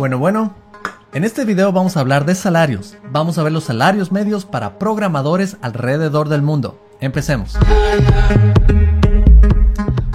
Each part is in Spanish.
Bueno, bueno, en este video vamos a hablar de salarios. Vamos a ver los salarios medios para programadores alrededor del mundo. Empecemos.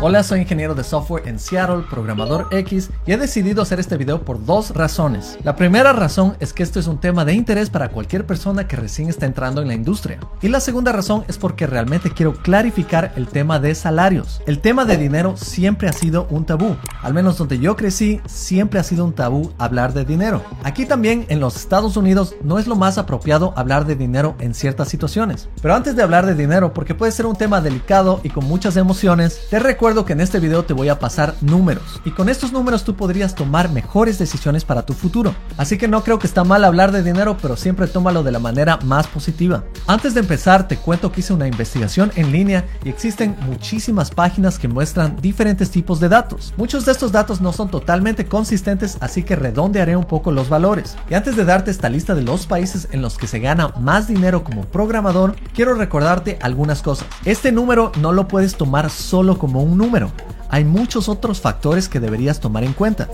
Hola, soy ingeniero de software en Seattle, programador X, y he decidido hacer este video por dos razones. La primera razón es que esto es un tema de interés para cualquier persona que recién está entrando en la industria. Y la segunda razón es porque realmente quiero clarificar el tema de salarios. El tema de dinero siempre ha sido un tabú. Al menos donde yo crecí, siempre ha sido un tabú hablar de dinero. Aquí también en los Estados Unidos no es lo más apropiado hablar de dinero en ciertas situaciones. Pero antes de hablar de dinero, porque puede ser un tema delicado y con muchas emociones, te recuerdo que en este video te voy a pasar números y con estos números tú podrías tomar mejores decisiones para tu futuro. Así que no creo que está mal hablar de dinero, pero siempre tómalo de la manera más positiva. Antes de empezar, te cuento que hice una investigación en línea y existen muchísimas páginas que muestran diferentes tipos de datos. Muchos de estos datos no son totalmente consistentes, así que redondearé un poco los valores. Y antes de darte esta lista de los países en los que se gana más dinero como programador, quiero recordarte algunas cosas. Este número no lo puedes tomar solo como un número. Hay muchos otros factores que deberías tomar en cuenta.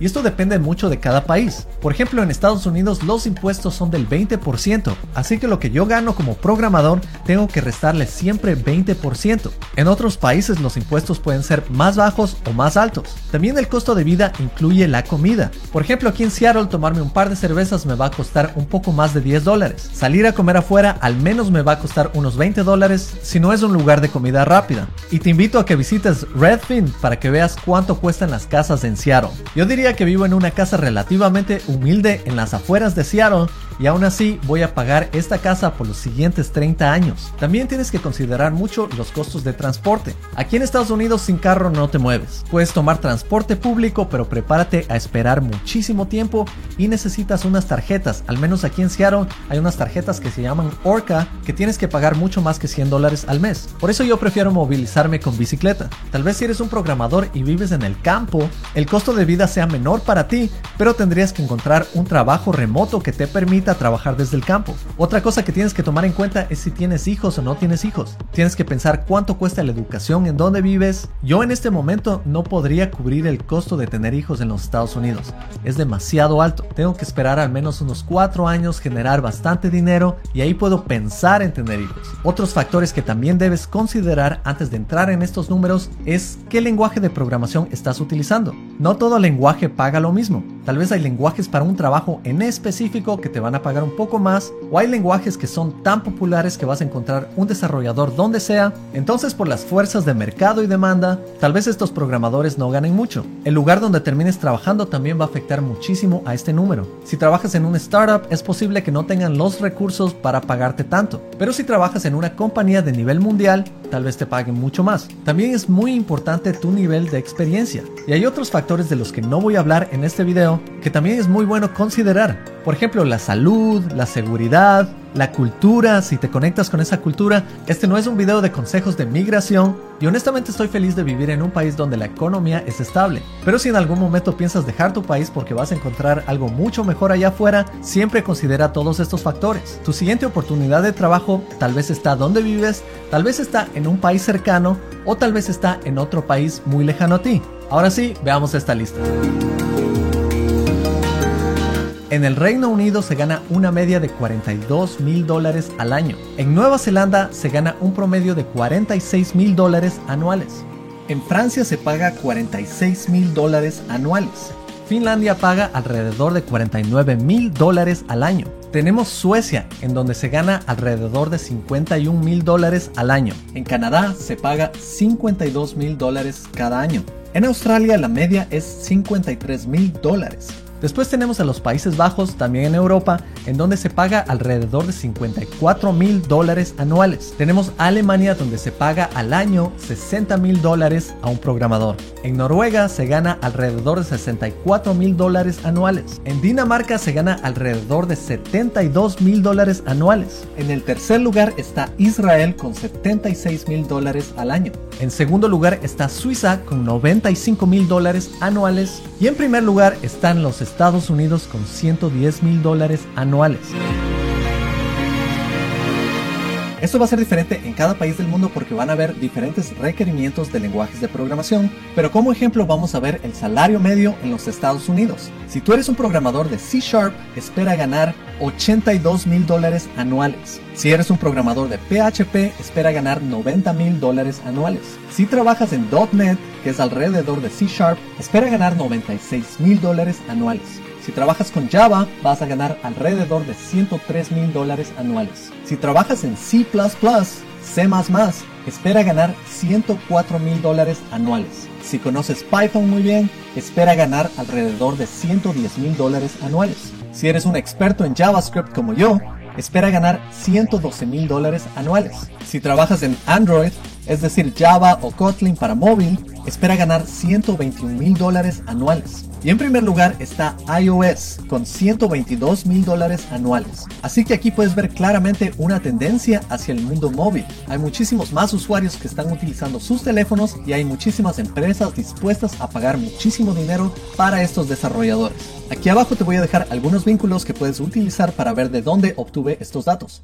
Y esto depende mucho de cada país. Por ejemplo, en Estados Unidos los impuestos son del 20%, así que lo que yo gano como programador tengo que restarle siempre 20%. En otros países los impuestos pueden ser más bajos o más altos. También el costo de vida incluye la comida. Por ejemplo, aquí en Seattle tomarme un par de cervezas me va a costar un poco más de 10 dólares. Salir a comer afuera al menos me va a costar unos 20 dólares si no es un lugar de comida rápida. Y te invito a que visites Redfin para que veas cuánto cuestan las casas en Seattle. Yo diría que vivo en una casa relativamente humilde en las afueras de Seattle y aún así voy a pagar esta casa por los siguientes 30 años. También tienes que considerar mucho los costos de transporte. Aquí en Estados Unidos sin carro no te mueves. Puedes tomar transporte público, pero prepárate a esperar muchísimo tiempo y necesitas unas tarjetas. Al menos aquí en Seattle hay unas tarjetas que se llaman Orca que tienes que pagar mucho más que 100 dólares al mes. Por eso yo prefiero movilizarme con bicicleta. Tal vez si eres un programador y vives en el campo, el costo de vida sea menor para ti, pero tendrías que encontrar un trabajo remoto que te permita trabajar desde el campo. Otra cosa que tienes que tomar en cuenta es si tienes hijos o no tienes hijos. Tienes que pensar cuánto cuesta la educación en donde vives. Yo en este momento no podría cubrir el costo de tener hijos en los Estados Unidos. Es demasiado alto. Tengo que esperar al menos unos 4 años, generar bastante dinero y ahí puedo pensar en tener hijos. Otros factores que también debes considerar antes de entrar en estos números es qué lenguaje de programación estás utilizando. No todo lenguaje paga lo mismo. Tal vez hay lenguajes para un trabajo en específico que te van a pagar un poco más o hay lenguajes que son tan populares que vas a encontrar un desarrollador donde sea, entonces por las fuerzas de mercado y demanda, tal vez estos programadores no ganen mucho. El lugar donde termines trabajando también va a afectar muchísimo a este número. Si trabajas en un startup es posible que no tengan los recursos para pagarte tanto, pero si trabajas en una compañía de nivel mundial, tal vez te paguen mucho más. También es muy importante tu nivel de experiencia. Y hay otros factores de los que no voy a hablar en este video que también es muy bueno considerar. Por ejemplo, la salud, la seguridad, la cultura, si te conectas con esa cultura. Este no es un video de consejos de migración y honestamente estoy feliz de vivir en un país donde la economía es estable. Pero si en algún momento piensas dejar tu país porque vas a encontrar algo mucho mejor allá afuera, siempre considera todos estos factores. Tu siguiente oportunidad de trabajo tal vez está donde vives, tal vez está en un país cercano o tal vez está en otro país muy lejano a ti. Ahora sí, veamos esta lista. En el Reino Unido se gana una media de 42 mil dólares al año. En Nueva Zelanda se gana un promedio de 46 mil dólares anuales. En Francia se paga 46 mil dólares anuales. Finlandia paga alrededor de 49 mil dólares al año. Tenemos Suecia, en donde se gana alrededor de 51 mil dólares al año. En Canadá se paga 52 mil dólares cada año. En Australia la media es 53 mil dólares. Después tenemos a los Países Bajos, también en Europa, en donde se paga alrededor de 54 mil dólares anuales. Tenemos Alemania, donde se paga al año 60 mil dólares a un programador. En Noruega se gana alrededor de 64 mil dólares anuales. En Dinamarca se gana alrededor de 72 mil dólares anuales. En el tercer lugar está Israel con 76 mil dólares al año. En segundo lugar está Suiza con 95 mil dólares anuales. Y en primer lugar están los Estados Unidos con 110 mil dólares anuales. Esto va a ser diferente en cada país del mundo porque van a haber diferentes requerimientos de lenguajes de programación, pero como ejemplo vamos a ver el salario medio en los Estados Unidos. Si tú eres un programador de C Sharp, espera ganar 82 mil dólares anuales. Si eres un programador de PHP, espera ganar 90 mil dólares anuales. Si trabajas en .NET, que es alrededor de C Sharp, espera ganar 96 mil dólares anuales. Si trabajas con Java, vas a ganar alrededor de 103 mil dólares anuales. Si trabajas en C++, C++, espera ganar 104 mil dólares anuales. Si conoces Python muy bien, espera ganar alrededor de 110 mil dólares anuales. Si eres un experto en JavaScript como yo, espera ganar 112 mil dólares anuales. Si trabajas en Android, es decir, Java o Kotlin para móvil, espera ganar 121 mil dólares anuales. Y en primer lugar está iOS con 122 mil dólares anuales. Así que aquí puedes ver claramente una tendencia hacia el mundo móvil. Hay muchísimos más usuarios que están utilizando sus teléfonos y hay muchísimas empresas dispuestas a pagar muchísimo dinero para estos desarrolladores. Aquí abajo te voy a dejar algunos vínculos que puedes utilizar para ver de dónde obtuve estos datos.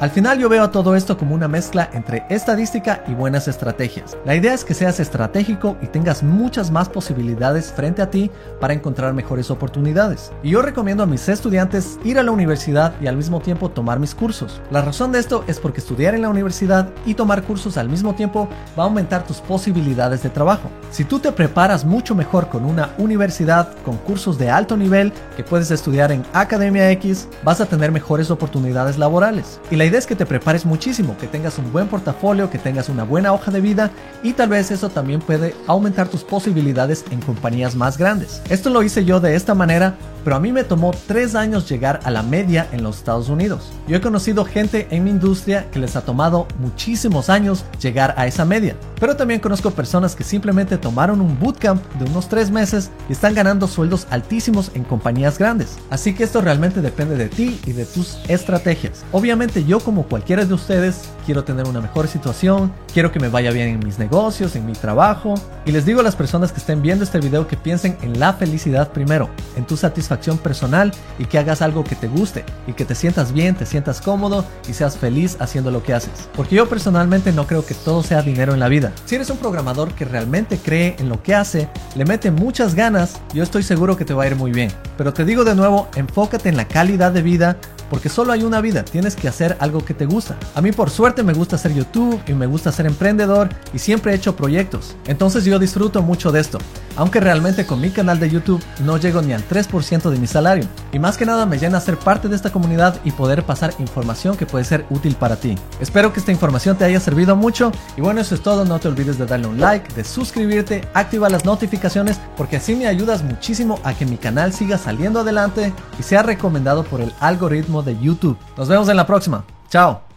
Al final yo veo todo esto como una mezcla entre estadística y buenas estrategias. La idea es que seas estratégico y tengas muchas más posibilidades frente a ti para encontrar mejores oportunidades. Y yo recomiendo a mis estudiantes ir a la universidad y al mismo tiempo tomar mis cursos. La razón de esto es porque estudiar en la universidad y tomar cursos al mismo tiempo va a aumentar tus posibilidades de trabajo. Si tú te preparas mucho mejor con una universidad, con cursos de alto nivel que puedes estudiar en Academia X, vas a tener mejores oportunidades laborales. Y la es que te prepares muchísimo, que tengas un buen portafolio, que tengas una buena hoja de vida y tal vez eso también puede aumentar tus posibilidades en compañías más grandes. Esto lo hice yo de esta manera pero a mí me tomó tres años llegar a la media en los Estados Unidos. Yo he conocido gente en mi industria que les ha tomado muchísimos años llegar a esa media, pero también conozco personas que simplemente tomaron un bootcamp de unos tres meses y están ganando sueldos altísimos en compañías grandes. Así que esto realmente depende de ti y de tus estrategias. Obviamente yo como cualquiera de ustedes quiero tener una mejor situación, quiero que me vaya bien en mis negocios, en mi trabajo, y les digo a las personas que estén viendo este video que piensen en la felicidad primero, en tu satisfacción personal y que hagas algo que te guste y que te sientas bien, te sientas cómodo y seas feliz haciendo lo que haces. Porque yo personalmente no creo que todo sea dinero en la vida. Si eres un programador que realmente cree en lo que hace, le mete muchas ganas, yo estoy seguro que te va a ir muy bien. Pero te digo de nuevo, enfócate en la calidad de vida porque solo hay una vida, tienes que hacer algo que te gusta. A mí por suerte me gusta hacer YouTube y me gusta ser emprendedor y siempre he hecho proyectos, entonces yo disfruto mucho de esto, aunque realmente con mi canal de YouTube no llego ni al 3% de mi salario. Y más que nada me llena ser parte de esta comunidad y poder pasar información que puede ser útil para ti. Espero que esta información te haya servido mucho y bueno, eso es todo, no te olvides de darle un like, de suscribirte, activa las notificaciones porque así me ayudas muchísimo a que mi canal siga saliendo adelante y sea recomendado por el de YouTube. Nos vemos en la próxima. Chao.